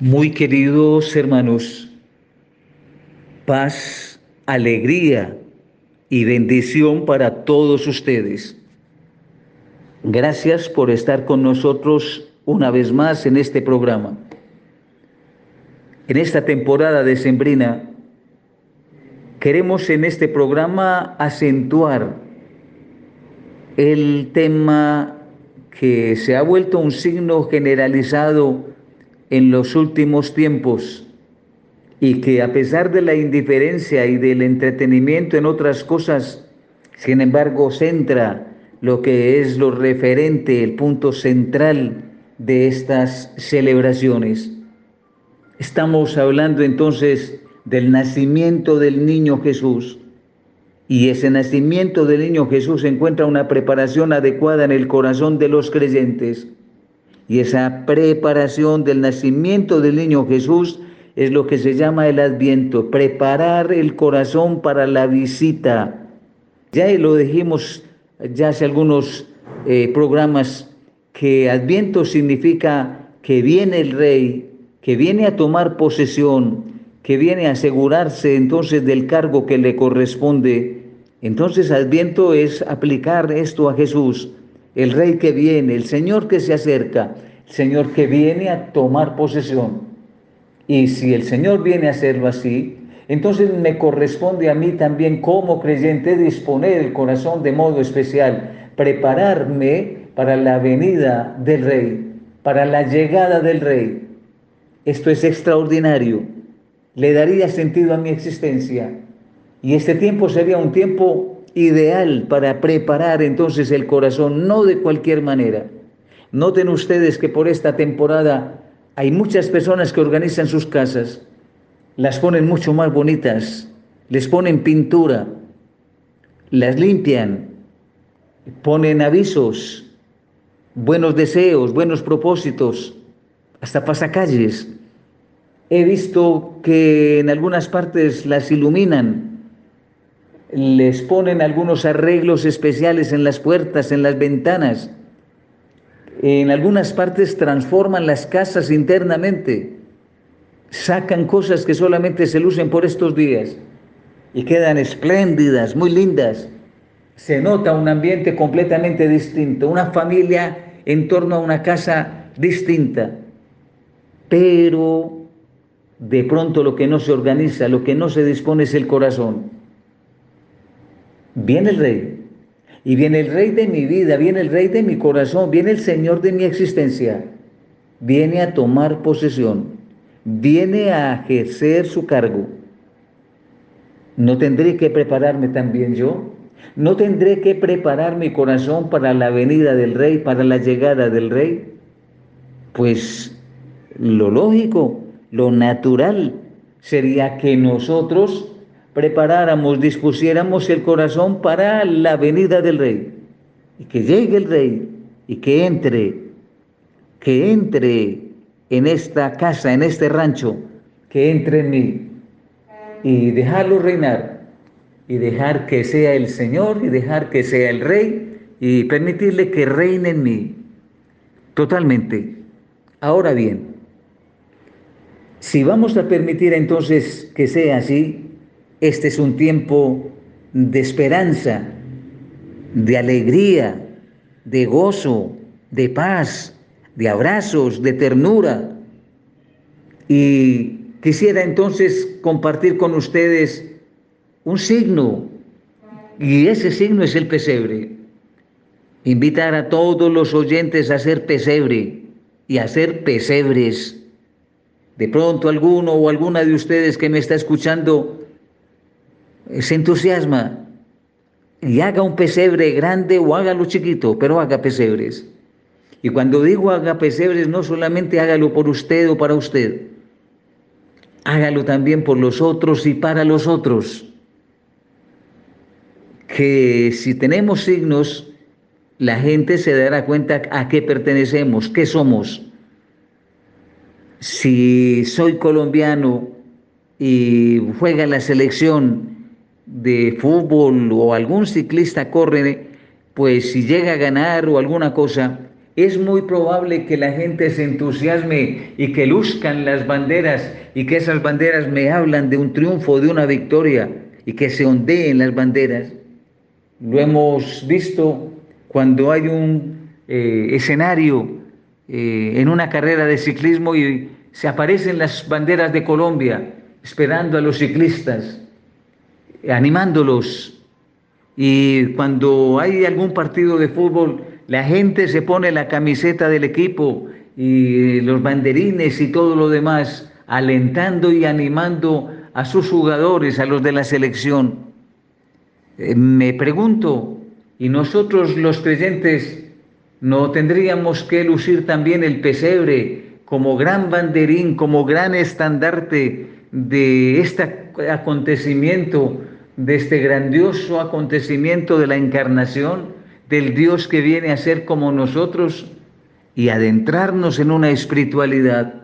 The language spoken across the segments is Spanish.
Muy queridos hermanos, paz, alegría y bendición para todos ustedes. Gracias por estar con nosotros una vez más en este programa. En esta temporada de Sembrina, queremos en este programa acentuar el tema que se ha vuelto un signo generalizado en los últimos tiempos y que a pesar de la indiferencia y del entretenimiento en otras cosas, sin embargo centra lo que es lo referente, el punto central de estas celebraciones. Estamos hablando entonces del nacimiento del niño Jesús. Y ese nacimiento del niño Jesús encuentra una preparación adecuada en el corazón de los creyentes. Y esa preparación del nacimiento del niño Jesús es lo que se llama el adviento, preparar el corazón para la visita. Ya lo dijimos ya hace algunos eh, programas que adviento significa que viene el rey, que viene a tomar posesión, que viene a asegurarse entonces del cargo que le corresponde. Entonces adviento es aplicar esto a Jesús el rey que viene, el Señor que se acerca, el Señor que viene a tomar posesión. Y si el Señor viene a hacerlo así, entonces me corresponde a mí también como creyente disponer el corazón de modo especial, prepararme para la venida del rey, para la llegada del rey. Esto es extraordinario, le daría sentido a mi existencia. Y este tiempo sería un tiempo ideal para preparar entonces el corazón, no de cualquier manera. Noten ustedes que por esta temporada hay muchas personas que organizan sus casas, las ponen mucho más bonitas, les ponen pintura, las limpian, ponen avisos, buenos deseos, buenos propósitos, hasta pasacalles. He visto que en algunas partes las iluminan, les ponen algunos arreglos especiales en las puertas, en las ventanas. En algunas partes transforman las casas internamente. Sacan cosas que solamente se lucen por estos días y quedan espléndidas, muy lindas. Se nota un ambiente completamente distinto, una familia en torno a una casa distinta. Pero de pronto lo que no se organiza, lo que no se dispone es el corazón viene el rey. Y viene el rey de mi vida, viene el rey de mi corazón, viene el Señor de mi existencia. Viene a tomar posesión, viene a ejercer su cargo. ¿No tendré que prepararme también yo? ¿No tendré que preparar mi corazón para la venida del rey, para la llegada del rey? Pues lo lógico, lo natural sería que nosotros preparáramos, dispusiéramos el corazón para la venida del rey. Y que llegue el rey y que entre, que entre en esta casa, en este rancho, que entre en mí y dejarlo reinar y dejar que sea el Señor y dejar que sea el rey y permitirle que reine en mí totalmente. Ahora bien, si vamos a permitir entonces que sea así, este es un tiempo de esperanza, de alegría, de gozo, de paz, de abrazos, de ternura. Y quisiera entonces compartir con ustedes un signo, y ese signo es el pesebre. Invitar a todos los oyentes a hacer pesebre y a hacer pesebres. De pronto alguno o alguna de ustedes que me está escuchando se entusiasma y haga un pesebre grande o hágalo chiquito, pero haga pesebres. Y cuando digo haga pesebres, no solamente hágalo por usted o para usted, hágalo también por los otros y para los otros. Que si tenemos signos, la gente se dará cuenta a qué pertenecemos, qué somos. Si soy colombiano y juega la selección de fútbol o algún ciclista corre, pues si llega a ganar o alguna cosa, es muy probable que la gente se entusiasme y que luzcan las banderas y que esas banderas me hablan de un triunfo, de una victoria y que se ondeen las banderas. Lo hemos visto cuando hay un eh, escenario eh, en una carrera de ciclismo y se aparecen las banderas de Colombia esperando a los ciclistas, animándolos. Y cuando hay algún partido de fútbol, la gente se pone la camiseta del equipo y los banderines y todo lo demás, alentando y animando a sus jugadores, a los de la selección. Eh, me pregunto, ¿y nosotros los creyentes no tendríamos que lucir también el pesebre como gran banderín, como gran estandarte de este acontecimiento, de este grandioso acontecimiento de la encarnación? del Dios que viene a ser como nosotros y adentrarnos en una espiritualidad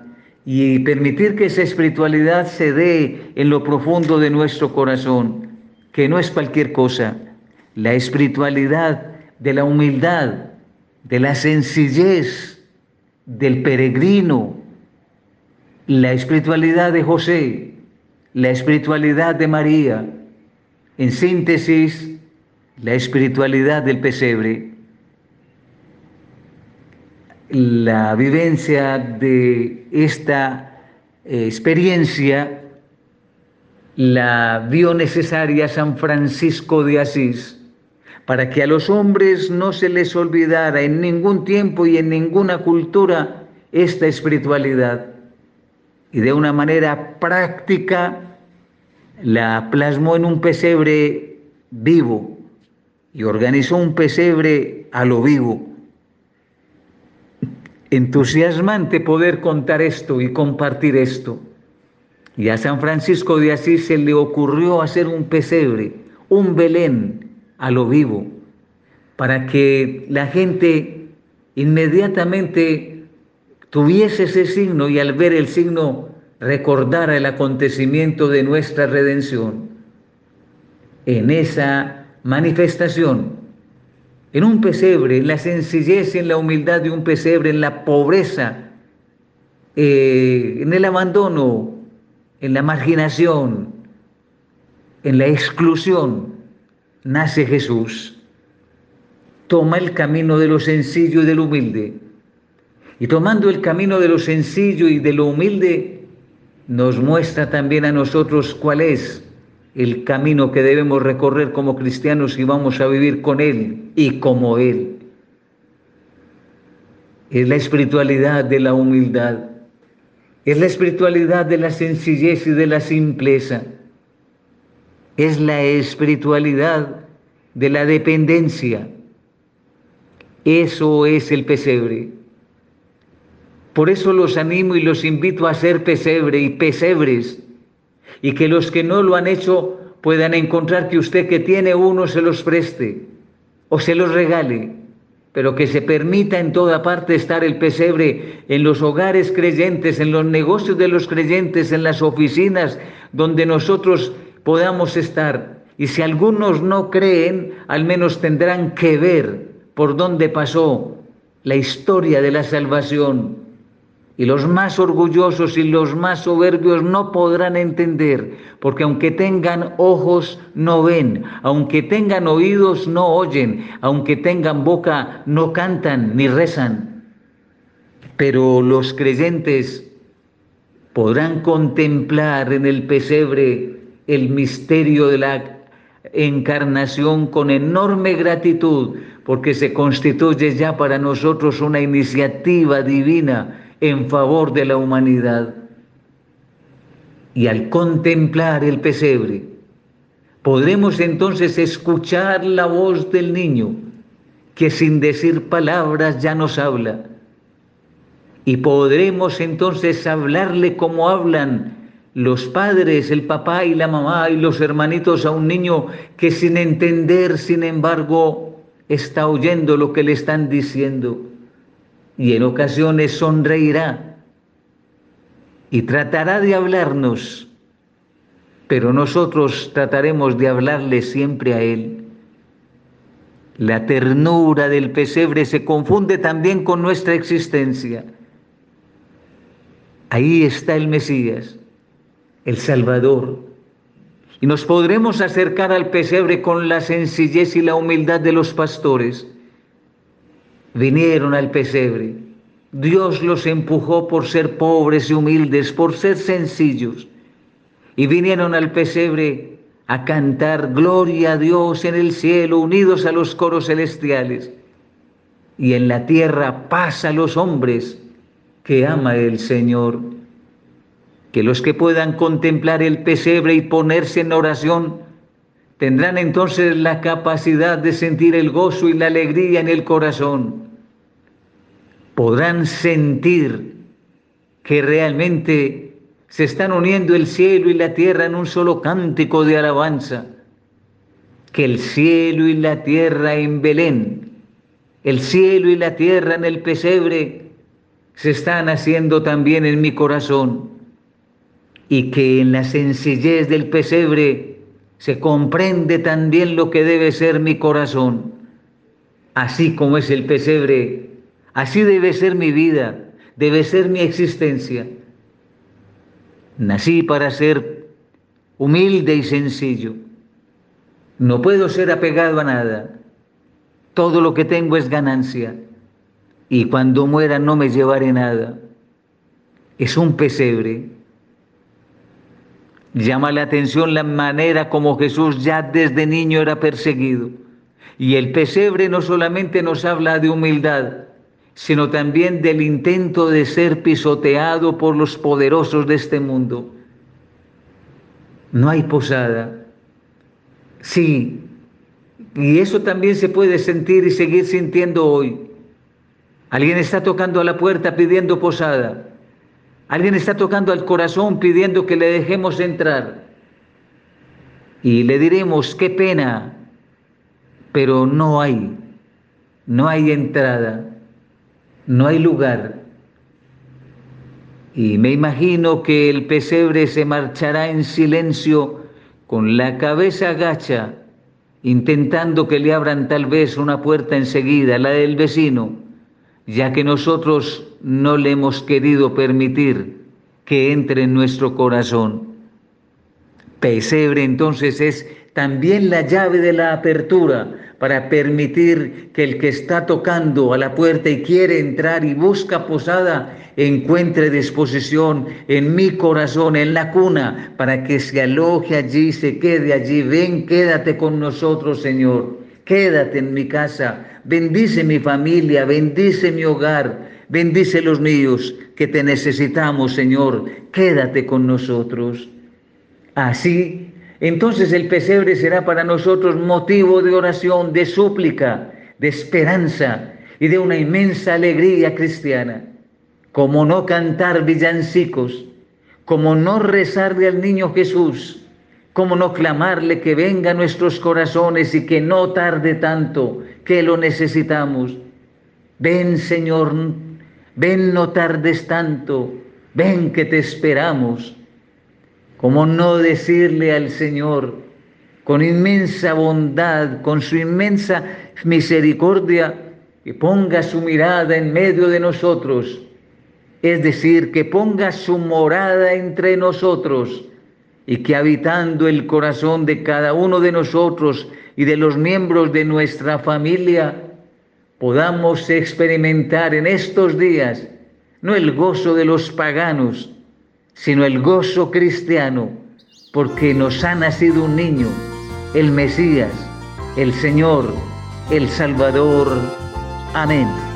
y permitir que esa espiritualidad se dé en lo profundo de nuestro corazón, que no es cualquier cosa, la espiritualidad de la humildad, de la sencillez, del peregrino, la espiritualidad de José, la espiritualidad de María, en síntesis, la espiritualidad del pesebre, la vivencia de esta eh, experiencia la vio necesaria San Francisco de Asís para que a los hombres no se les olvidara en ningún tiempo y en ninguna cultura esta espiritualidad. Y de una manera práctica la plasmó en un pesebre vivo, y organizó un pesebre a lo vivo. Entusiasmante poder contar esto y compartir esto. Y a San Francisco de Asís se le ocurrió hacer un pesebre, un Belén a lo vivo, para que la gente inmediatamente tuviese ese signo y al ver el signo recordara el acontecimiento de nuestra redención. En esa manifestación en un pesebre, en la sencillez y en la humildad de un pesebre, en la pobreza, eh, en el abandono, en la marginación, en la exclusión, nace Jesús. Toma el camino de lo sencillo y de lo humilde. Y tomando el camino de lo sencillo y de lo humilde, nos muestra también a nosotros cuál es el camino que debemos recorrer como cristianos y vamos a vivir con Él y como Él. Es la espiritualidad de la humildad, es la espiritualidad de la sencillez y de la simpleza, es la espiritualidad de la dependencia. Eso es el pesebre. Por eso los animo y los invito a ser pesebre y pesebres y que los que no lo han hecho puedan encontrar que usted que tiene uno se los preste o se los regale, pero que se permita en toda parte estar el pesebre en los hogares creyentes, en los negocios de los creyentes, en las oficinas donde nosotros podamos estar. Y si algunos no creen, al menos tendrán que ver por dónde pasó la historia de la salvación y los más orgullosos y los más soberbios no podrán entender, porque aunque tengan ojos, no ven, aunque tengan oídos, no oyen, aunque tengan boca, no cantan ni rezan. Pero los creyentes podrán contemplar en el pesebre el misterio de la encarnación con enorme gratitud, porque se constituye ya para nosotros una iniciativa divina en favor de la humanidad. Y al contemplar el pesebre, podremos entonces escuchar la voz del niño, que sin decir palabras ya nos habla. Y podremos entonces hablarle como hablan los padres, el papá y la mamá y los hermanitos a un niño que sin entender, sin embargo, está oyendo lo que le están diciendo y en ocasiones sonreirá y tratará de hablarnos, pero nosotros trataremos de hablarle siempre a Él. La ternura del pesebre se confunde también con nuestra existencia. Ahí está el Mesías, el Salvador. Y nos podremos acercar al pesebre con la sencillez y la humildad de los pastores. Vinieron al pesebre. Dios los empujó por ser pobres y humildes, por ser sencillos. Y vinieron al pesebre a cantar gloria a Dios en el cielo, unidos a los coros celestiales. Y en la tierra paz a los hombres que ama el Señor. Que los que puedan contemplar el pesebre y ponerse en oración tendrán entonces la capacidad de sentir el gozo y la alegría en el corazón. Podrán sentir que realmente se están uniendo el cielo y la tierra en un solo cántico de alabanza. Que el cielo y la tierra en Belén, el cielo y la tierra en el pesebre, se están haciendo también en mi corazón. Y que en la sencillez del pesebre se comprende también lo que debe ser mi corazón. Así como es el pesebre, así debe ser mi vida, debe ser mi existencia. Nací para ser humilde y sencillo. No puedo ser apegado a nada. Todo lo que tengo es ganancia. Y cuando muera no me llevaré nada. Es un pesebre. Llama la atención la manera como Jesús ya desde niño era perseguido. Y el pesebre no solamente nos habla de humildad, sino también del intento de ser pisoteado por los poderosos de este mundo. No hay posada. Sí, y eso también se puede sentir y seguir sintiendo hoy. Alguien está tocando a la puerta pidiendo posada. Alguien está tocando al corazón pidiendo que le dejemos entrar. Y le diremos, qué pena, pero no hay, no hay entrada no hay lugar. Y me imagino que el pesebre se marchará en silencio con la cabeza agacha, intentando que le abran tal vez una puerta enseguida, la del vecino, ya que nosotros no le hemos querido permitir que entre en nuestro corazón. Pesebre entonces es también la llave de la apertura para permitir que el que está tocando a la puerta y quiere entrar y busca posada, encuentre disposición en mi corazón, en la cuna, para que se aloje allí, se quede allí. Ven, quédate con nosotros, Señor. Quédate en mi casa. Bendice mi familia, bendice mi hogar, bendice los míos, que te necesitamos, Señor. Quédate con nosotros. Así entonces el pesebre será para nosotros motivo de oración, de súplica, de esperanza y de una inmensa alegría cristiana. Como no cantar villancicos, como no rezarle al niño Jesús, como no clamarle que venga a nuestros corazones y que no tarde tanto, que lo necesitamos. Ven Señor, ven no tardes tanto, ven que te esperamos. ¿Cómo no decirle al Señor con inmensa bondad, con su inmensa misericordia, que ponga su mirada en medio de nosotros? Es decir, que ponga su morada entre nosotros y que habitando el corazón de cada uno de nosotros y de los miembros de nuestra familia, podamos experimentar en estos días no el gozo de los paganos, sino el gozo cristiano, porque nos ha nacido un niño, el Mesías, el Señor, el Salvador. Amén.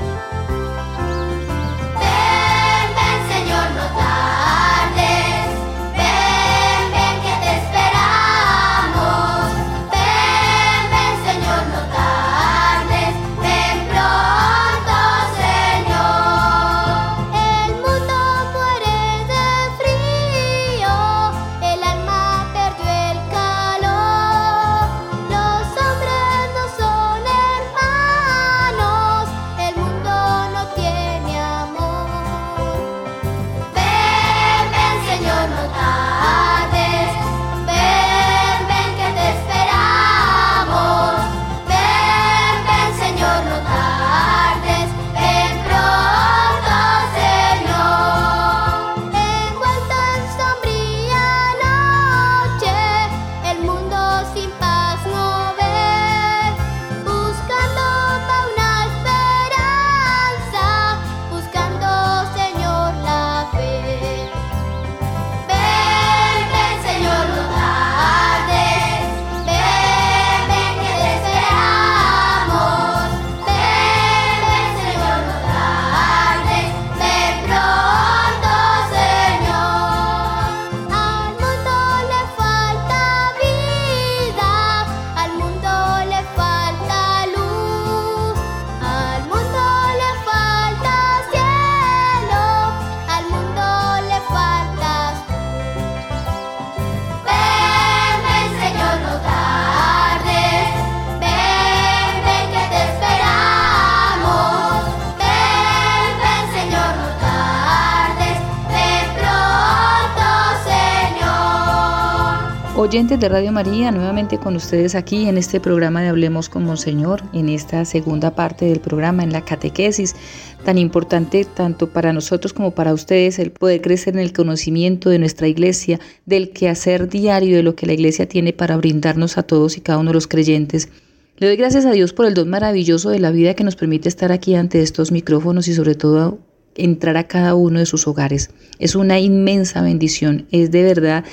Oyentes de Radio María, nuevamente con ustedes aquí en este programa de Hablemos con Monseñor, en esta segunda parte del programa, en la catequesis, tan importante tanto para nosotros como para ustedes, el poder crecer en el conocimiento de nuestra iglesia, del quehacer diario de lo que la iglesia tiene para brindarnos a todos y cada uno de los creyentes. Le doy gracias a Dios por el don maravilloso de la vida que nos permite estar aquí ante estos micrófonos y sobre todo entrar a cada uno de sus hogares. Es una inmensa bendición, es de verdad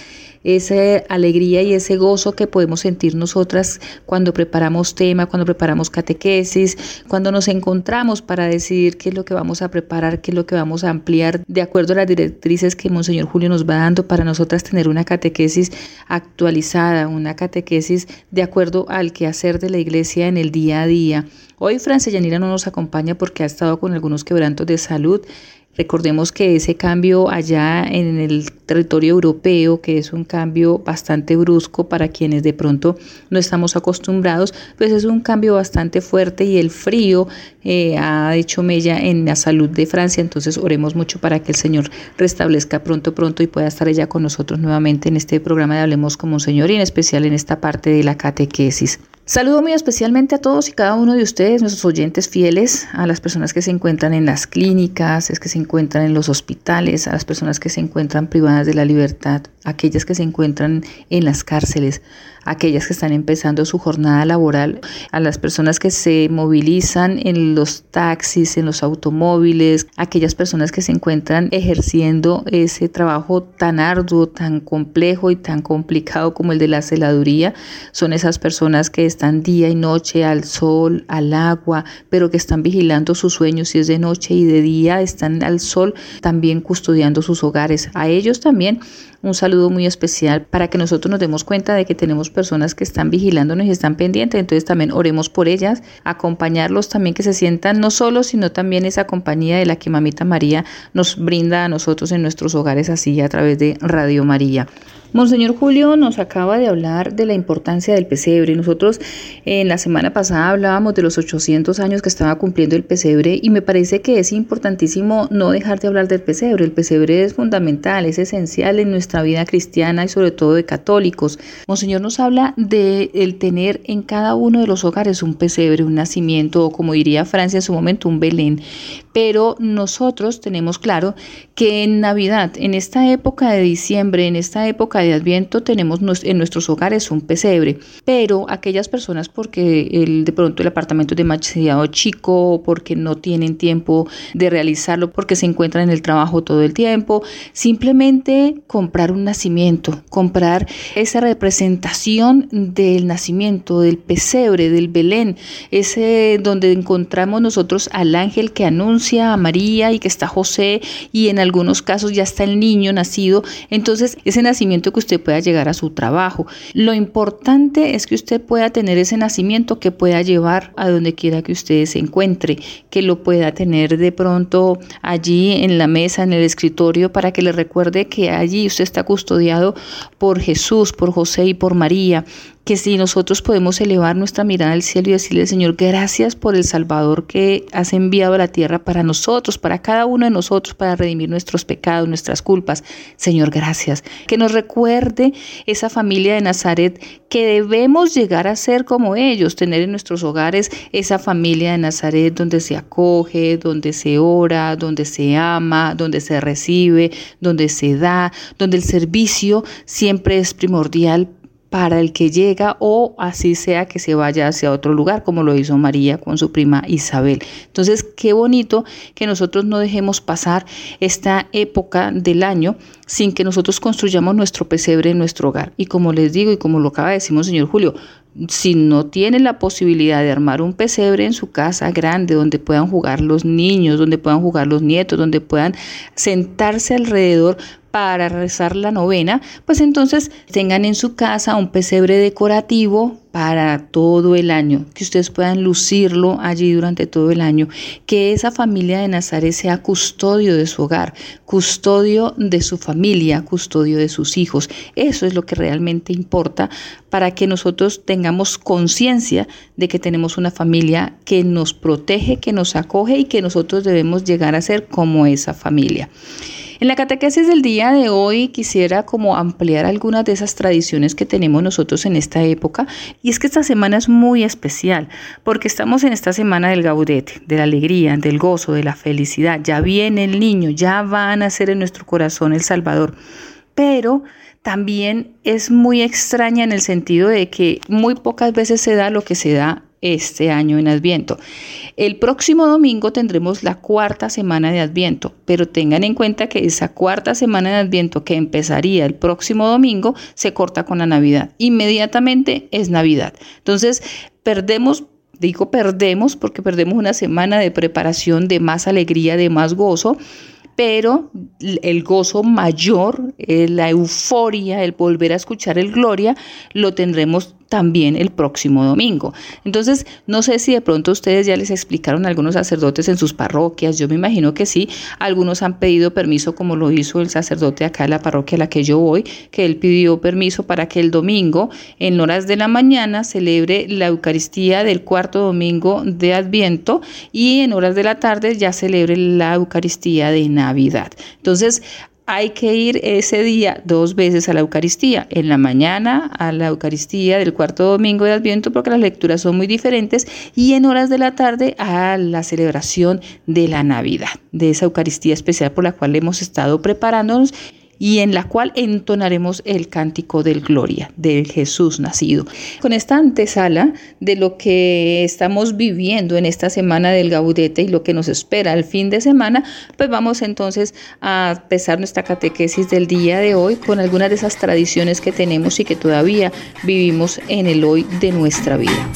esa alegría y ese gozo que podemos sentir nosotras cuando preparamos tema, cuando preparamos catequesis, cuando nos encontramos para decidir qué es lo que vamos a preparar, qué es lo que vamos a ampliar, de acuerdo a las directrices que Monseñor Julio nos va dando para nosotras tener una catequesis actualizada, una catequesis de acuerdo al quehacer de la iglesia en el día a día. Hoy Francia Yanira no nos acompaña porque ha estado con algunos quebrantos de salud. Recordemos que ese cambio allá en el territorio europeo, que es un cambio bastante brusco para quienes de pronto no estamos acostumbrados, pues es un cambio bastante fuerte y el frío eh, ha hecho mella en la salud de Francia. Entonces oremos mucho para que el Señor restablezca pronto, pronto y pueda estar ella con nosotros nuevamente en este programa de Hablemos como un Señor y en especial en esta parte de la catequesis. Saludo muy especialmente a todos y cada uno de ustedes, nuestros oyentes fieles, a las personas que se encuentran en las clínicas, que se encuentran en los hospitales, a las personas que se encuentran privadas de la libertad, aquellas que se encuentran en las cárceles, aquellas que están empezando su jornada laboral, a las personas que se movilizan en los taxis, en los automóviles, aquellas personas que se encuentran ejerciendo ese trabajo tan arduo, tan complejo y tan complicado como el de la celaduría, son esas personas que están día y noche al sol, al agua, pero que están vigilando sus sueños si es de noche y de día están al sol, también custodiando sus hogares. A ellos también un saludo muy especial para que nosotros nos demos cuenta de que tenemos personas que están vigilándonos y están pendientes. Entonces también oremos por ellas, acompañarlos también que se sientan no solo, sino también esa compañía de la que Mamita María nos brinda a nosotros en nuestros hogares así a través de Radio María. Monseñor Julio nos acaba de hablar de la importancia del pesebre. Nosotros en la semana pasada hablábamos de los 800 años que estaba cumpliendo el pesebre y me parece que es importantísimo no dejar de hablar del pesebre. El pesebre es fundamental, es esencial en nuestra vida cristiana y sobre todo de católicos. Monseñor nos habla de el tener en cada uno de los hogares un pesebre, un nacimiento o como diría Francia en su momento un Belén. Pero nosotros tenemos claro que en Navidad, en esta época de diciembre, en esta época de Adviento tenemos en nuestros hogares un pesebre, pero aquellas personas porque el, de pronto el apartamento es demasiado chico, porque no tienen tiempo de realizarlo, porque se encuentran en el trabajo todo el tiempo, simplemente comprar un nacimiento, comprar esa representación del nacimiento, del pesebre, del Belén, ese donde encontramos nosotros al ángel que anuncia a María y que está José y en algunos casos ya está el niño nacido, entonces ese nacimiento que usted pueda llegar a su trabajo. Lo importante es que usted pueda tener ese nacimiento que pueda llevar a donde quiera que usted se encuentre, que lo pueda tener de pronto allí en la mesa, en el escritorio, para que le recuerde que allí usted está custodiado por Jesús, por José y por María, que si nosotros podemos elevar nuestra mirada al cielo y decirle, Señor, gracias por el Salvador que has enviado a la tierra para nosotros, para cada uno de nosotros, para redimir nuestros pecados, nuestras culpas. Señor, gracias. Que nos recuerde esa familia de Nazaret que debemos llegar a ser como ellos, tener en nuestros hogares esa familia de Nazaret donde se acoge, donde se ora, donde se ama, donde se recibe, donde se da, donde el servicio siempre es primordial para el que llega o así sea que se vaya hacia otro lugar, como lo hizo María con su prima Isabel. Entonces, qué bonito que nosotros no dejemos pasar esta época del año sin que nosotros construyamos nuestro pesebre en nuestro hogar. Y como les digo y como lo acaba de decir señor Julio, si no tienen la posibilidad de armar un pesebre en su casa grande donde puedan jugar los niños, donde puedan jugar los nietos, donde puedan sentarse alrededor para rezar la novena, pues entonces tengan en su casa un pesebre decorativo para todo el año, que ustedes puedan lucirlo allí durante todo el año, que esa familia de Nazaret sea custodio de su hogar, custodio de su familia, custodio de sus hijos. Eso es lo que realmente importa para que nosotros tengamos conciencia de que tenemos una familia que nos protege, que nos acoge y que nosotros debemos llegar a ser como esa familia. En la catequesis del día de hoy quisiera como ampliar algunas de esas tradiciones que tenemos nosotros en esta época y es que esta semana es muy especial porque estamos en esta semana del gaudete, de la alegría, del gozo, de la felicidad. Ya viene el niño, ya va a nacer en nuestro corazón el Salvador. Pero también es muy extraña en el sentido de que muy pocas veces se da lo que se da este año en Adviento. El próximo domingo tendremos la cuarta semana de Adviento, pero tengan en cuenta que esa cuarta semana de Adviento que empezaría el próximo domingo se corta con la Navidad. Inmediatamente es Navidad. Entonces, perdemos Digo perdemos porque perdemos una semana de preparación, de más alegría, de más gozo, pero el gozo mayor, eh, la euforia, el volver a escuchar el gloria, lo tendremos también el próximo domingo. Entonces, no sé si de pronto ustedes ya les explicaron a algunos sacerdotes en sus parroquias, yo me imagino que sí, algunos han pedido permiso como lo hizo el sacerdote acá en la parroquia a la que yo voy, que él pidió permiso para que el domingo en horas de la mañana celebre la Eucaristía del cuarto domingo de Adviento y en horas de la tarde ya celebre la Eucaristía de Navidad. Entonces, hay que ir ese día dos veces a la Eucaristía, en la mañana a la Eucaristía del cuarto domingo de Adviento porque las lecturas son muy diferentes y en horas de la tarde a la celebración de la Navidad, de esa Eucaristía especial por la cual hemos estado preparándonos y en la cual entonaremos el cántico del Gloria, del Jesús nacido. Con esta antesala de lo que estamos viviendo en esta semana del Gaudete y lo que nos espera el fin de semana, pues vamos entonces a empezar nuestra catequesis del día de hoy con algunas de esas tradiciones que tenemos y que todavía vivimos en el hoy de nuestra vida.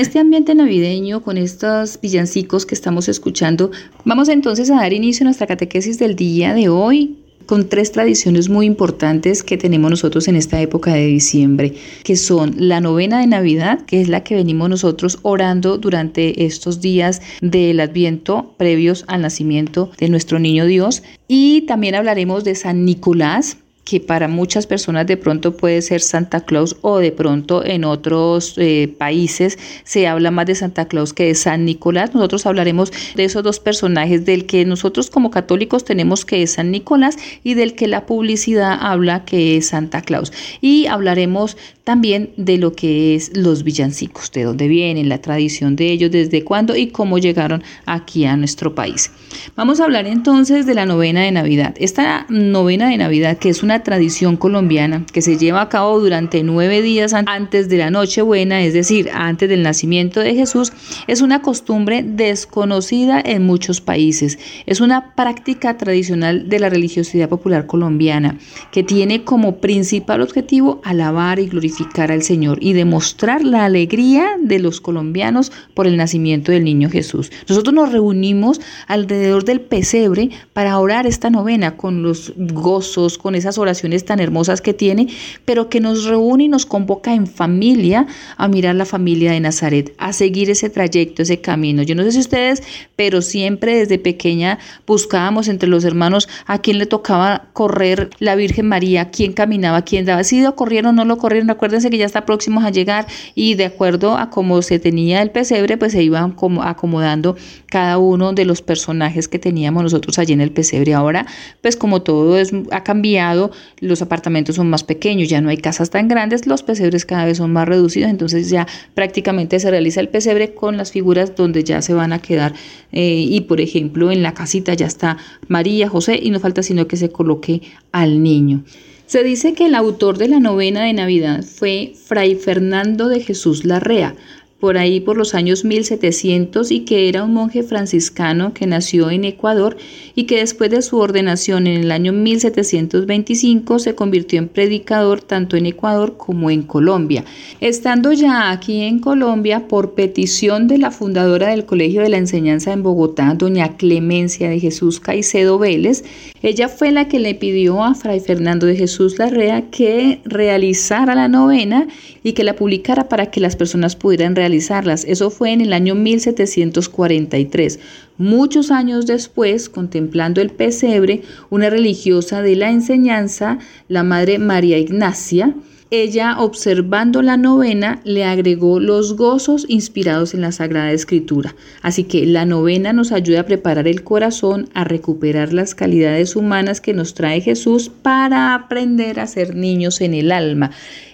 Este ambiente navideño, con estos villancicos que estamos escuchando, vamos entonces a dar inicio a nuestra catequesis del día de hoy con tres tradiciones muy importantes que tenemos nosotros en esta época de diciembre, que son la novena de Navidad, que es la que venimos nosotros orando durante estos días del Adviento previos al nacimiento de nuestro niño Dios, y también hablaremos de San Nicolás, que para muchas personas de pronto puede ser Santa Claus o de pronto en otros eh, países se habla más de Santa Claus que de San Nicolás. Nosotros hablaremos de esos dos personajes, del que nosotros como católicos tenemos que es San Nicolás y del que la publicidad habla que es Santa Claus. Y hablaremos también de lo que es los villancicos, de dónde vienen, la tradición de ellos, desde cuándo y cómo llegaron aquí a nuestro país. Vamos a hablar entonces de la novena de Navidad. Esta novena de Navidad, que es una tradición colombiana que se lleva a cabo durante nueve días antes de la Nochebuena, es decir, antes del nacimiento de Jesús, es una costumbre desconocida en muchos países. Es una práctica tradicional de la religiosidad popular colombiana que tiene como principal objetivo alabar y glorificar al Señor y demostrar la alegría de los colombianos por el nacimiento del niño Jesús. Nosotros nos reunimos alrededor del pesebre para orar esta novena con los gozos, con esas oraciones tan hermosas que tiene, pero que nos reúne y nos convoca en familia a mirar la familia de Nazaret, a seguir ese trayecto, ese camino. Yo no sé si ustedes, pero siempre desde pequeña buscábamos entre los hermanos a quién le tocaba correr la Virgen María, quién caminaba, quién daba, si lo corrieron o no lo corrieron. Acuérdense que ya está próximos a llegar y de acuerdo a cómo se tenía el pesebre, pues se iban como acomodando cada uno de los personajes que teníamos nosotros allí en el pesebre. Ahora, pues como todo es, ha cambiado, los apartamentos son más pequeños, ya no hay casas tan grandes, los pesebres cada vez son más reducidos, entonces ya prácticamente se realiza el pesebre con las figuras donde ya se van a quedar. Eh, y por ejemplo, en la casita ya está María, José, y no falta sino que se coloque al niño. Se dice que el autor de la novena de Navidad fue Fray Fernando de Jesús Larrea, por ahí por los años 1700 y que era un monje franciscano que nació en Ecuador y que después de su ordenación en el año 1725 se convirtió en predicador tanto en Ecuador como en Colombia. Estando ya aquí en Colombia, por petición de la fundadora del Colegio de la Enseñanza en Bogotá, doña Clemencia de Jesús Caicedo Vélez, ella fue la que le pidió a Fray Fernando de Jesús Larrea que realizara la novena y que la publicara para que las personas pudieran Eso fue en el año 1743. Muchos años después, contemplando el pesebre, una religiosa de la enseñanza, la Madre María Ignacia, ella, observando la novena, le agregó los gozos inspirados en la Sagrada Escritura. Así que la novena nos ayuda a preparar el corazón, a recuperar las calidades humanas que nos trae Jesús para aprender a ser niños en el alma.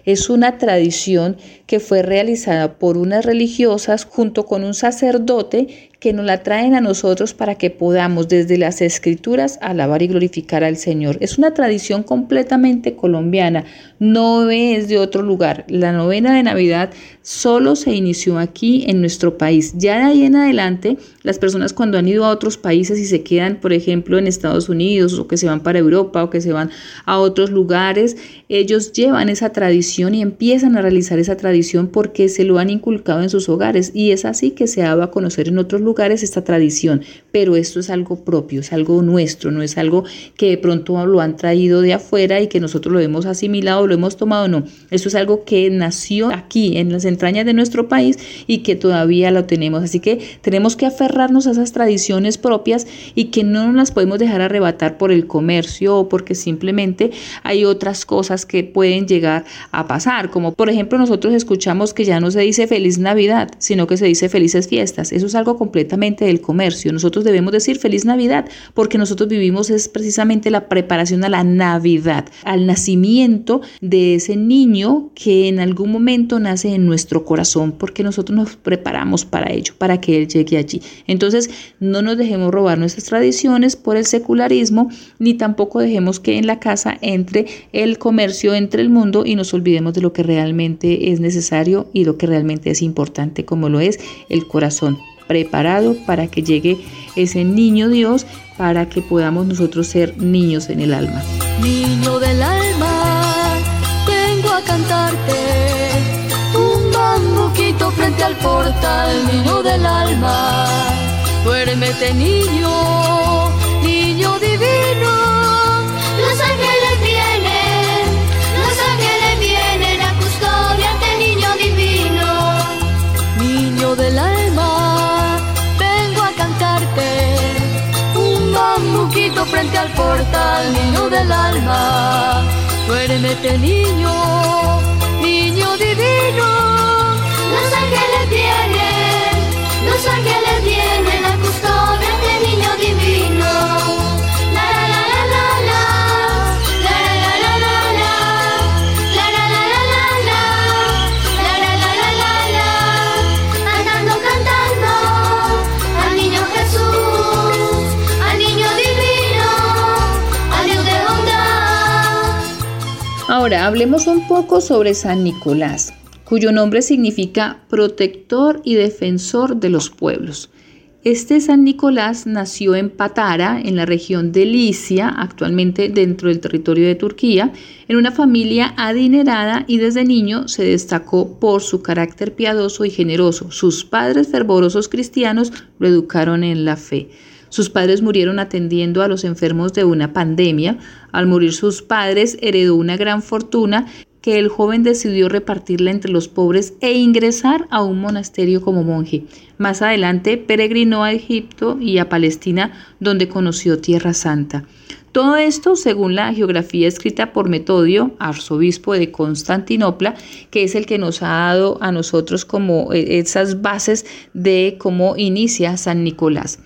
Es una tradición que fue realizada por unas religiosas junto con un sacerdote que nos la traen a nosotros para que podamos desde las escrituras alabar y glorificar al Señor. Es una tradición completamente colombiana, no es de otro lugar. La novena de Navidad solo se inició aquí en nuestro país. Ya de ahí en adelante, las personas cuando han ido a otros países y se quedan, por ejemplo, en Estados Unidos o que se van para Europa o que se van a otros lugares, ellos llevan esa tradición y empiezan a realizar esa tradición porque se lo han inculcado en sus hogares. Y es así que se ha dado a conocer en otros lugares esta tradición, pero esto es algo propio, es algo nuestro, no es algo que de pronto lo han traído de afuera y que nosotros lo hemos asimilado, lo hemos tomado, no, esto es algo que nació aquí en las entrañas de nuestro país y que todavía lo tenemos, así que tenemos que aferrarnos a esas tradiciones propias y que no nos las podemos dejar arrebatar por el comercio o porque simplemente hay otras cosas que pueden llegar a pasar, como por ejemplo nosotros escuchamos que ya no se dice feliz Navidad, sino que se dice felices fiestas, eso es algo completamente del comercio, nosotros debemos decir feliz Navidad porque nosotros vivimos es precisamente la preparación a la Navidad, al nacimiento de ese niño que en algún momento nace en nuestro corazón, porque nosotros nos preparamos para ello, para que Él llegue allí. Entonces, no nos dejemos robar nuestras tradiciones por el secularismo, ni tampoco dejemos que en la casa entre el comercio, entre el mundo y nos olvidemos de lo que realmente es necesario y lo que realmente es importante, como lo es el corazón preparado para que llegue ese niño Dios, para que podamos nosotros ser niños en el alma. Niño del alma, vengo a cantarte un bambuquito frente al portal, niño del alma, duérmete niño al niño del alma. Duérmete, niño, niño Ahora hablemos un poco sobre San Nicolás, cuyo nombre significa protector y defensor de los pueblos. Este San Nicolás nació en Patara, en la región de Licia, actualmente dentro del territorio de Turquía, en una familia adinerada y desde niño se destacó por su carácter piadoso y generoso. Sus padres fervorosos cristianos lo educaron en la fe. Sus padres murieron atendiendo a los enfermos de una pandemia. Al morir sus padres heredó una gran fortuna que el joven decidió repartirla entre los pobres e ingresar a un monasterio como monje. Más adelante peregrinó a Egipto y a Palestina, donde conoció Tierra Santa. Todo esto según la geografía escrita por Metodio, arzobispo de Constantinopla, que es el que nos ha dado a nosotros como eh, esas bases de cómo inicia San Nicolás.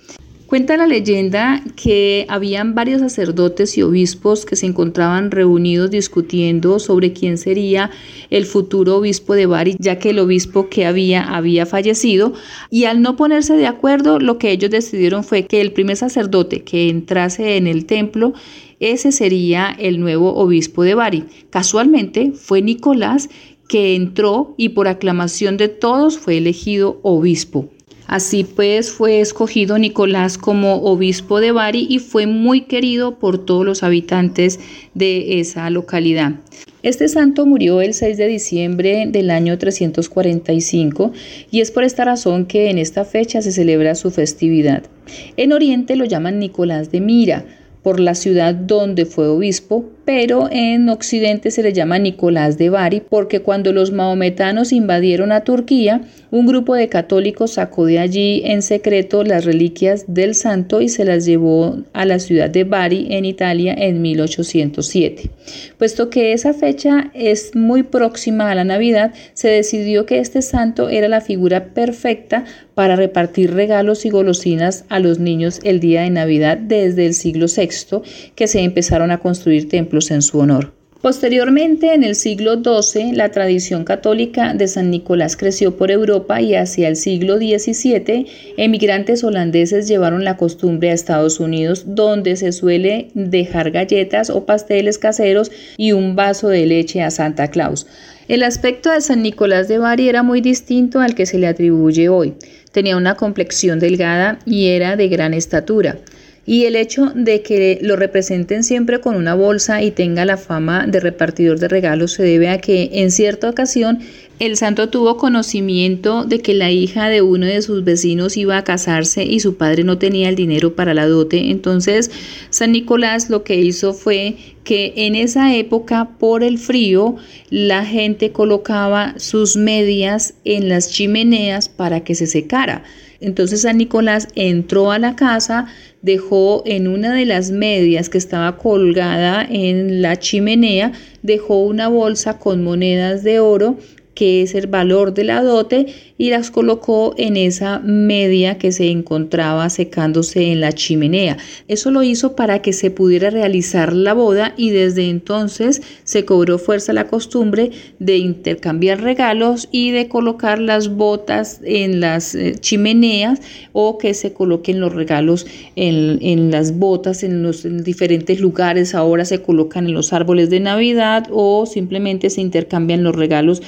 Cuenta la leyenda que habían varios sacerdotes y obispos que se encontraban reunidos discutiendo sobre quién sería el futuro obispo de Bari, ya que el obispo que había había fallecido, y al no ponerse de acuerdo, lo que ellos decidieron fue que el primer sacerdote que entrase en el templo ese sería el nuevo obispo de Bari. Casualmente fue Nicolás que entró y por aclamación de todos fue elegido obispo. Así pues fue escogido Nicolás como obispo de Bari y fue muy querido por todos los habitantes de esa localidad. Este santo murió el 6 de diciembre del año 345 y es por esta razón que en esta fecha se celebra su festividad. En Oriente lo llaman Nicolás de Mira por la ciudad donde fue obispo, pero en Occidente se le llama Nicolás de Bari porque cuando los maometanos invadieron a Turquía, un grupo de católicos sacó de allí en secreto las reliquias del santo y se las llevó a la ciudad de Bari en Italia en 1807. Puesto que esa fecha es muy próxima a la Navidad, se decidió que este santo era la figura perfecta para repartir regalos y golosinas a los niños el día de Navidad desde el siglo VI, que se empezaron a construir templos en su honor. Posteriormente, en el siglo XII, la tradición católica de San Nicolás creció por Europa y hacia el siglo XVII, emigrantes holandeses llevaron la costumbre a Estados Unidos, donde se suele dejar galletas o pasteles caseros y un vaso de leche a Santa Claus. El aspecto de San Nicolás de Bari era muy distinto al que se le atribuye hoy. Tenía una complexión delgada y era de gran estatura. Y el hecho de que lo representen siempre con una bolsa y tenga la fama de repartidor de regalos se debe a que en cierta ocasión el santo tuvo conocimiento de que la hija de uno de sus vecinos iba a casarse y su padre no tenía el dinero para la dote. Entonces San Nicolás lo que hizo fue que en esa época por el frío la gente colocaba sus medias en las chimeneas para que se secara. Entonces San Nicolás entró a la casa, dejó en una de las medias que estaba colgada en la chimenea, dejó una bolsa con monedas de oro que es el valor de la dote, y las colocó en esa media que se encontraba secándose en la chimenea. Eso lo hizo para que se pudiera realizar la boda y desde entonces se cobró fuerza la costumbre de intercambiar regalos y de colocar las botas en las eh, chimeneas o que se coloquen los regalos en, las botas en los diferentes lugares. Ahora se colocan en los árboles de Navidad o simplemente se intercambian los regalos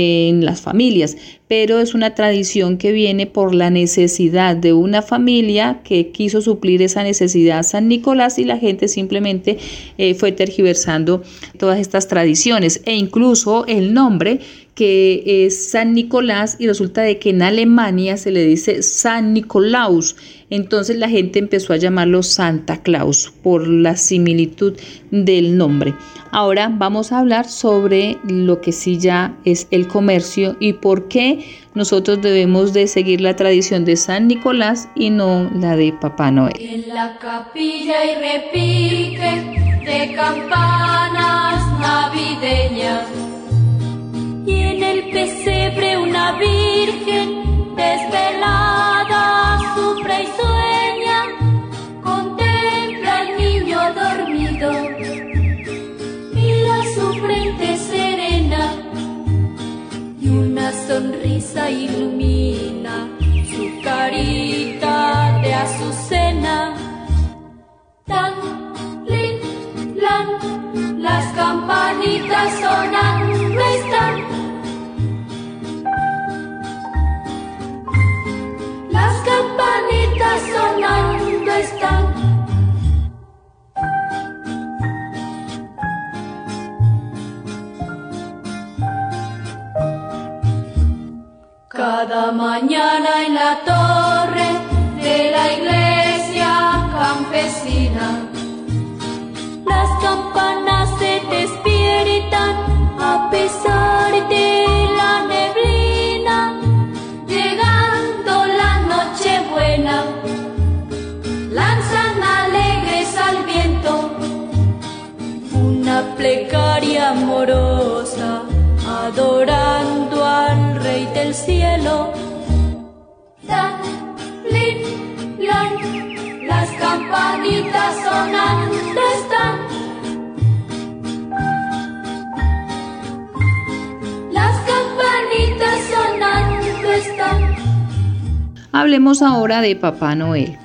en las familias, pero es una tradición que viene por la necesidad de una familia que quiso suplir esa necesidad San Nicolás y la gente simplemente eh, fue tergiversando todas estas tradiciones e incluso el nombre que es San Nicolás y resulta de que en Alemania se le dice San Nicolaus. Entonces la gente empezó a llamarlo Santa Claus por la similitud del nombre. Ahora vamos a hablar sobre lo que sí ya es el comercio y por qué nosotros debemos de seguir la tradición de San Nicolás y no la de Papá Noel. En la capilla y repique de campanas navideñas el pesebre una virgen desvelada sonrisa ilumina su carita de azucena. Tan, lin, lan, las campanitas sonando están campanitas sonando están. Cada mañana en la torre de la iglesia campesina, las campanas se despiertan a pesar de la neblina, llegando la noche buena, lanzan alegres al viento una plecaria amorosa, adorando del cielo. Dan, lin, lon, las campanitas sonando están. Las campanitas sonando están. Hablemos ahora de Papá Noel.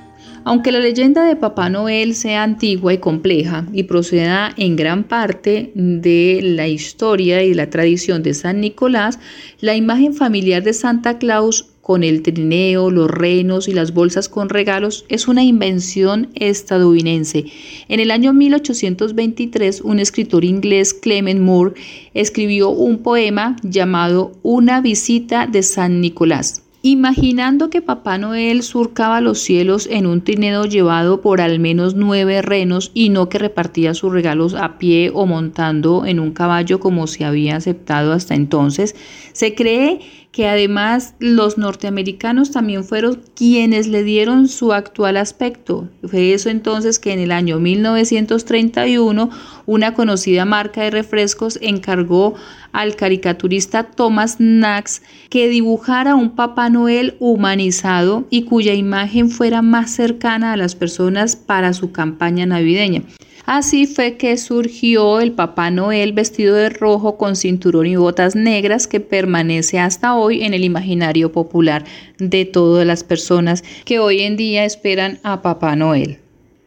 Aunque la leyenda de Papá Noel sea antigua y compleja y proceda en gran parte de la historia y la tradición de San Nicolás, la imagen familiar de Santa Claus con el trineo, los renos y las bolsas con regalos es una invención estadounidense. En el año 1823, un escritor inglés, Clement Moore, escribió un poema llamado Una visita de San Nicolás. Imaginando que Papá Noel surcaba los cielos en un trineo llevado por al menos nueve renos y no que repartía sus regalos a pie o montando en un caballo como se había aceptado hasta entonces, se cree que además los norteamericanos también fueron quienes le dieron su actual aspecto. Fue eso entonces que en el año 1931 una conocida marca de refrescos encargó al caricaturista Thomas Knox que dibujara un Papá Noel humanizado y cuya imagen fuera más cercana a las personas para su campaña navideña. Así fue que surgió el Papá Noel vestido de rojo con cinturón y botas negras que permanece hasta hoy en el imaginario popular de todas las personas que hoy en día esperan a Papá Noel.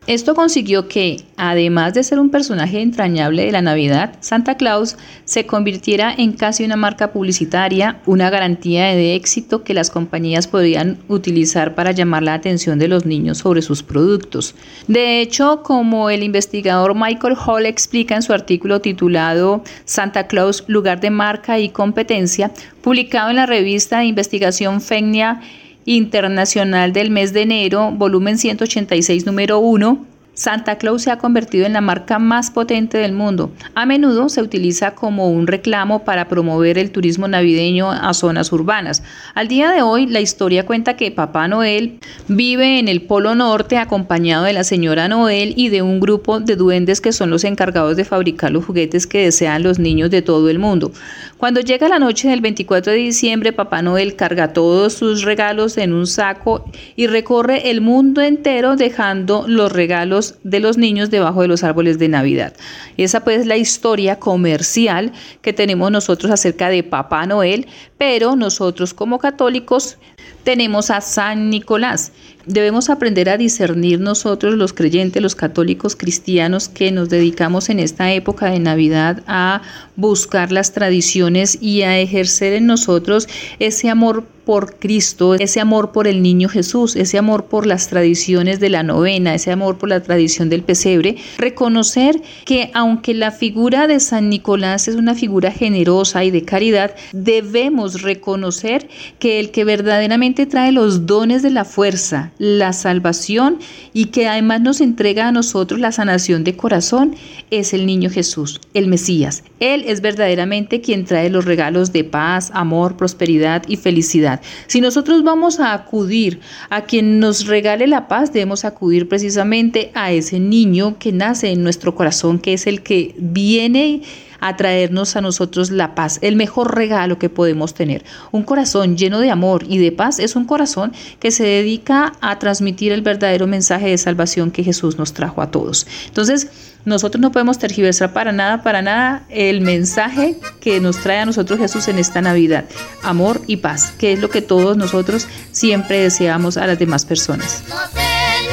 Esto consiguió que, además de ser un personaje entrañable de la Navidad, Santa Claus se convirtiera en casi una marca publicitaria, una garantía de éxito que las compañías podían utilizar para llamar la atención de los niños sobre sus productos. De hecho, como el investigador Michael Hall explica en su artículo titulado Santa Claus, lugar de marca y competencia, publicado en la revista de investigación FENIA, Internacional del mes de enero, volumen 186, número 1, Santa Claus se ha convertido en la marca más potente del mundo. A menudo se utiliza como un reclamo para promover el turismo navideño a zonas urbanas. Al día de hoy, la historia cuenta que Papá Noel vive en el Polo Norte acompañado de la señora Noel y de un grupo de duendes que son los encargados de fabricar los juguetes que desean los niños de todo el mundo. Cuando llega la noche del 24 de diciembre, Papá Noel carga todos sus regalos en un saco y recorre el mundo entero dejando los regalos de los niños debajo de los árboles de Navidad. Esa pues es la historia comercial que tenemos nosotros acerca de Papá Noel, pero nosotros como católicos tenemos a San Nicolás. Debemos aprender a discernir nosotros los creyentes, los católicos cristianos que nos dedicamos en esta época de Navidad a buscar las tradiciones y a ejercer en nosotros ese amor por Cristo, ese amor por el niño Jesús, ese amor por las tradiciones de la novena, ese amor por la tradición del pesebre, reconocer que aunque la figura de San Nicolás es una figura generosa y de caridad, debemos reconocer que el que verdaderamente trae los dones de la fuerza, la salvación y que además nos entrega a nosotros la sanación de corazón es el niño Jesús, el Mesías. Él es verdaderamente quien trae los regalos de paz, amor, prosperidad y felicidad. Si nosotros vamos a acudir a quien nos regale la paz, debemos acudir precisamente a ese niño que nace en nuestro corazón, que es el que viene a traernos a nosotros la paz, el mejor regalo que podemos tener. Un corazón lleno de amor y de paz es un corazón que se dedica a transmitir el verdadero mensaje de salvación que Jesús nos trajo a todos. Entonces, nosotros no podemos tergiversar para nada, para nada el mensaje que nos trae a nosotros Jesús en esta Navidad. Amor y paz, que es lo que todos nosotros siempre deseamos a las demás personas.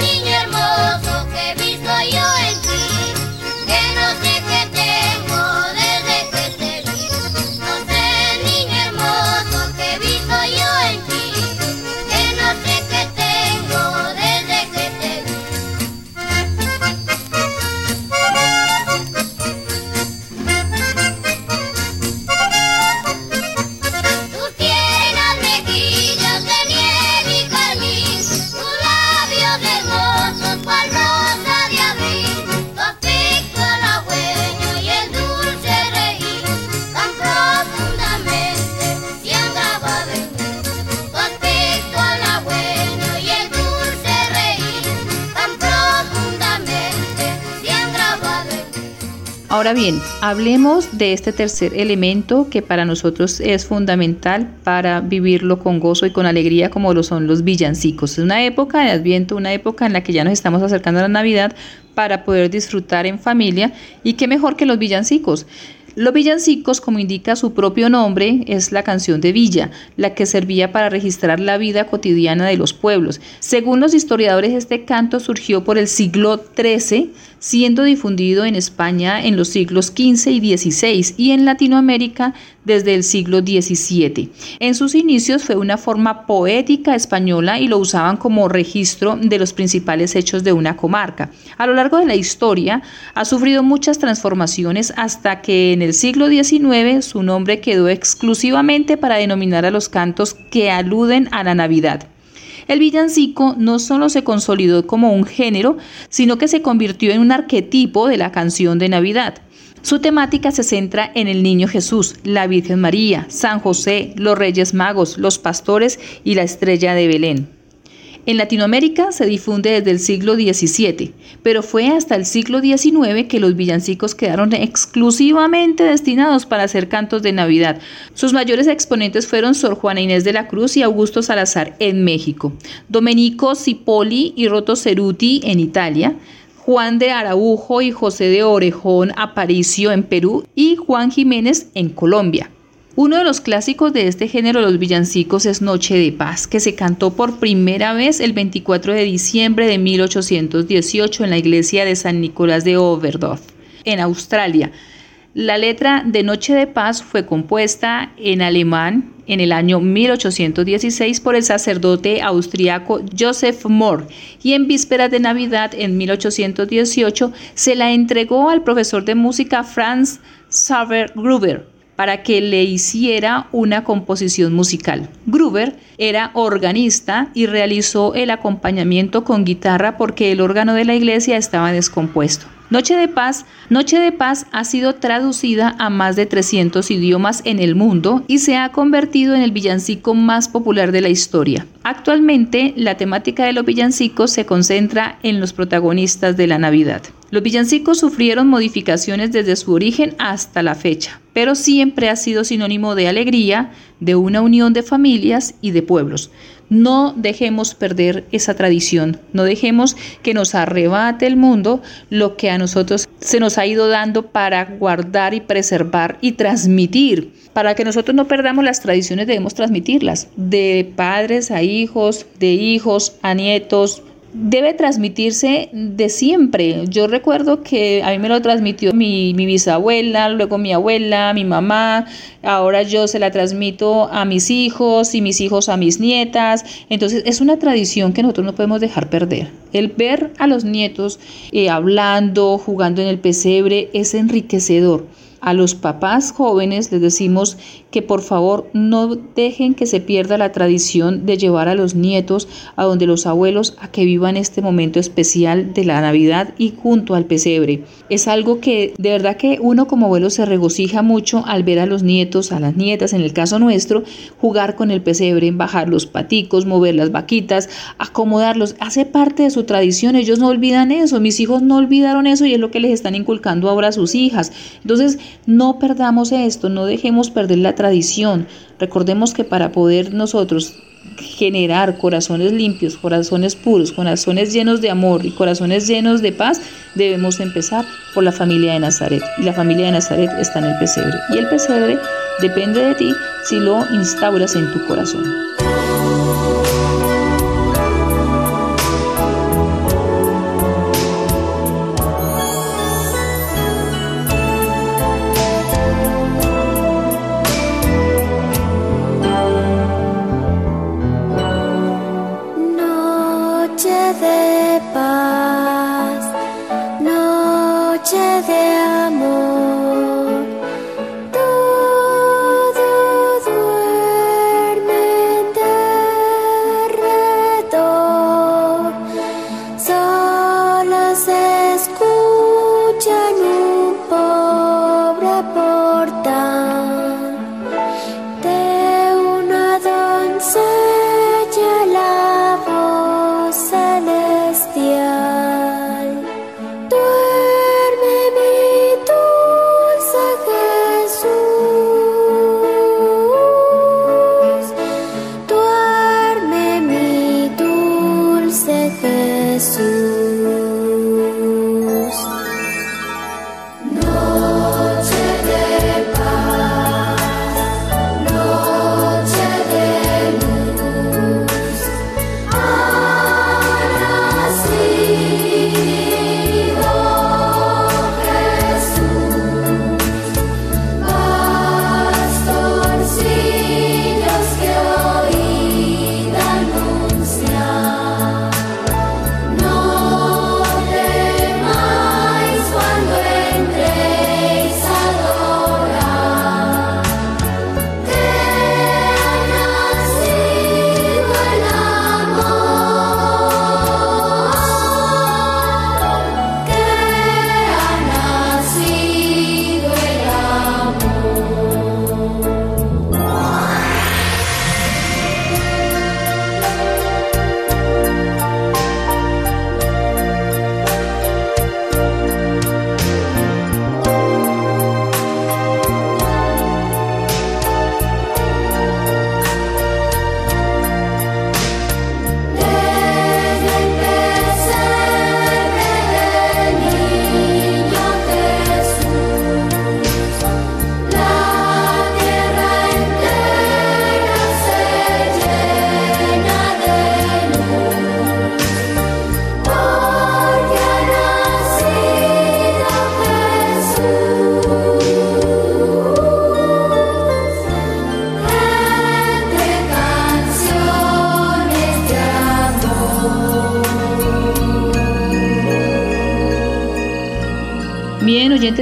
Mejillas de Ahora bien, hablemos de este tercer elemento que para nosotros es fundamental para vivirlo con gozo y con alegría como lo son los villancicos. Es una época de Adviento, una época en la que ya nos estamos acercando a la Navidad para poder disfrutar en familia y qué mejor que los villancicos. Los villancicos, como indica su propio nombre, es la canción de villa, la que servía para registrar la vida cotidiana de los pueblos. Según los historiadores, este canto surgió por el siglo XIII, siendo difundido en España en los siglos XV y XVI y en Latinoamérica desde el siglo XVII. En sus inicios fue una forma poética española y lo usaban como registro de los principales hechos de una comarca. A lo largo de la historia ha sufrido muchas transformaciones hasta que en el siglo XIX su nombre quedó exclusivamente para denominar a los cantos que aluden a la Navidad. El villancico no solo se consolidó como un género, sino que se convirtió en un arquetipo de la canción de Navidad. Su temática se centra en el niño Jesús, la Virgen María, San José, los Reyes Magos, los pastores y la estrella de Belén. En Latinoamérica se difunde desde el siglo XVII, pero fue hasta el siglo XIX que los villancicos quedaron exclusivamente destinados para hacer cantos de Navidad. Sus mayores exponentes fueron Sor Juana Inés de la Cruz y Augusto Salazar en México, Domenico Cipoli y Roto Ceruti en Italia, Juan de Araujo y José de Orejón Aparicio en Perú y Juan Jiménez en Colombia. Uno de los clásicos de este género, los villancicos, es Noche de Paz, que se cantó por primera vez el 24 de diciembre de 1818 en la iglesia de San Nicolás de Overdorf, en Australia. La letra de Noche de Paz fue compuesta en alemán en el año 1816 por el sacerdote austriaco Joseph Mohr y en vísperas de Navidad en 1818 se la entregó al profesor de música Franz Xaver Gruber para que le hiciera una composición musical. Gruber era organista y realizó el acompañamiento con guitarra porque el órgano de la iglesia estaba descompuesto. Noche de Paz, Noche de Paz ha sido traducida a más de 300 idiomas en el mundo y se ha convertido en el villancico más popular de la historia. Actualmente, la temática de los villancicos se concentra en los protagonistas de la Navidad. Los villancicos sufrieron modificaciones desde su origen hasta la fecha, pero siempre ha sido sinónimo de alegría, de una unión de familias y de pueblos. No dejemos perder esa tradición, no dejemos que nos arrebate el mundo lo que a nosotros se nos ha ido dando para guardar y preservar y transmitir. Para que nosotros no perdamos las tradiciones debemos transmitirlas, de padres a hijos, de hijos a nietos, debe transmitirse de siempre. Yo recuerdo que a mí me lo transmitió mi, bisabuela, luego mi abuela, mi mamá, ahora yo se la transmito a mis hijos y mis hijos a mis nietas. Entonces es una tradición que nosotros no podemos dejar perder. El ver a los nietos eh, hablando, jugando en el pesebre es enriquecedor. A los papás jóvenes les decimos que por favor no dejen que se pierda la tradición de llevar a los nietos a donde los abuelos a que vivan este momento especial de la Navidad y junto al pesebre. Es algo que de verdad que uno como abuelo se regocija mucho al ver a los nietos, a las nietas, en el caso nuestro, jugar con el pesebre, bajar los paticos, mover las vaquitas, acomodarlos. Hace parte de su tradición, ellos no olvidan eso, mis hijos no olvidaron eso y es lo que les están inculcando ahora a sus hijas. Entonces, no perdamos esto, no dejemos perder la tradición. Recordemos que para poder nosotros generar corazones limpios, corazones puros, corazones llenos de amor y corazones llenos de paz, debemos empezar por la familia de Nazaret. Y la familia de Nazaret está en el pesebre. Y el pesebre depende de ti si lo instauras en tu corazón.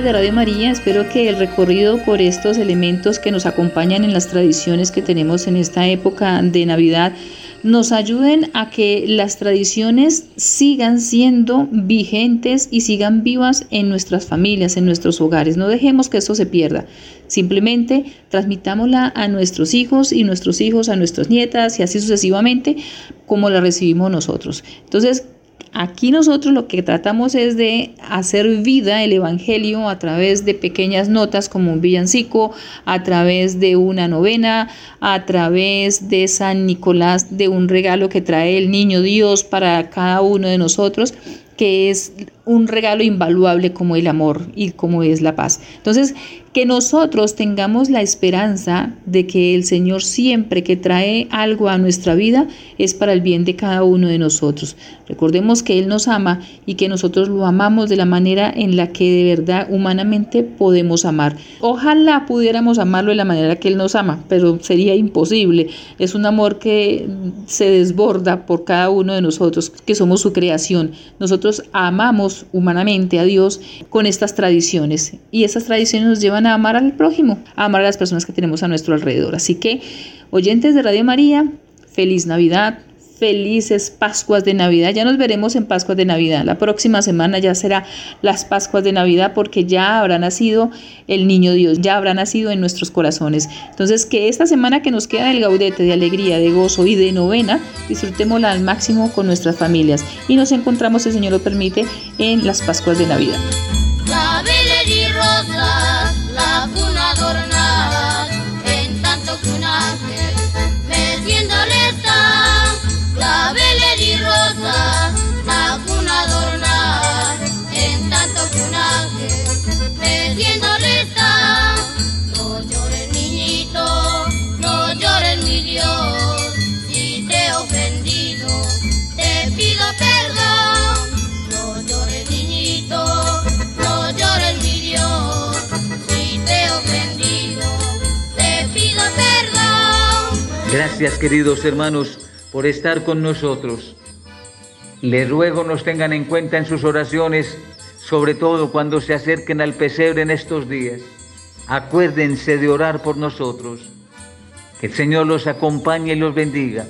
De Radio María, espero que el recorrido por estos elementos que nos acompañan en las tradiciones que tenemos en esta época de Navidad nos ayuden a que las tradiciones sigan siendo vigentes y sigan vivas en nuestras familias, en nuestros hogares. No dejemos que esto se pierda. Simplemente transmitámosla a nuestros hijos y nuestros hijos a nuestras nietas y así sucesivamente como la recibimos nosotros. Entonces, Aquí nosotros lo que tratamos es de hacer vida el Evangelio a través de pequeñas notas como un villancico, a través de una novena, a través de San Nicolás, de un regalo que trae el niño Dios para cada uno de nosotros que es un regalo invaluable como el amor y como es la paz. Entonces, que nosotros tengamos la esperanza de que el Señor siempre que trae algo a nuestra vida es para el bien de cada uno de nosotros. Recordemos que Él nos ama y que nosotros lo amamos de la manera en la que de verdad humanamente podemos amar. Ojalá pudiéramos amarlo de la manera que Él nos ama, pero sería imposible. Es un amor que se desborda por cada uno de nosotros, que somos su creación. Nosotros amamos humanamente a Dios con estas tradiciones y esas tradiciones nos llevan a amar al prójimo, a amar a las personas que tenemos a nuestro alrededor. Así que, oyentes de Radio María, feliz Navidad, felices Pascuas de Navidad. Ya nos veremos en Pascuas de Navidad. La próxima semana ya será las Pascuas de Navidad porque ya habrá nacido el niño Dios, ya habrá nacido en nuestros corazones. Entonces, que esta semana que nos queda del gaudete, de alegría, de gozo y de novena, disfrutémosla al máximo con nuestras familias. Y nos encontramos, si el Señor lo permite, en las Pascuas de Navidad. Gracias queridos hermanos por estar con nosotros. Les ruego nos tengan en cuenta en sus oraciones, sobre todo cuando se acerquen al pesebre en estos días. Acuérdense de orar por nosotros. Que el Señor los acompañe y los bendiga,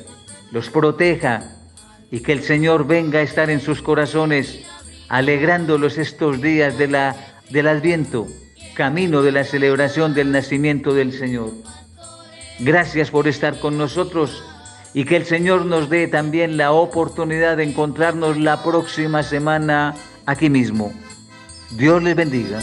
los proteja y que el Señor venga a estar en sus corazones, alegrándolos estos días de la, del Adviento, camino de la celebración del nacimiento del Señor. Gracias por estar con nosotros y que el Señor nos dé también la oportunidad de encontrarnos la próxima semana aquí mismo. Dios les bendiga.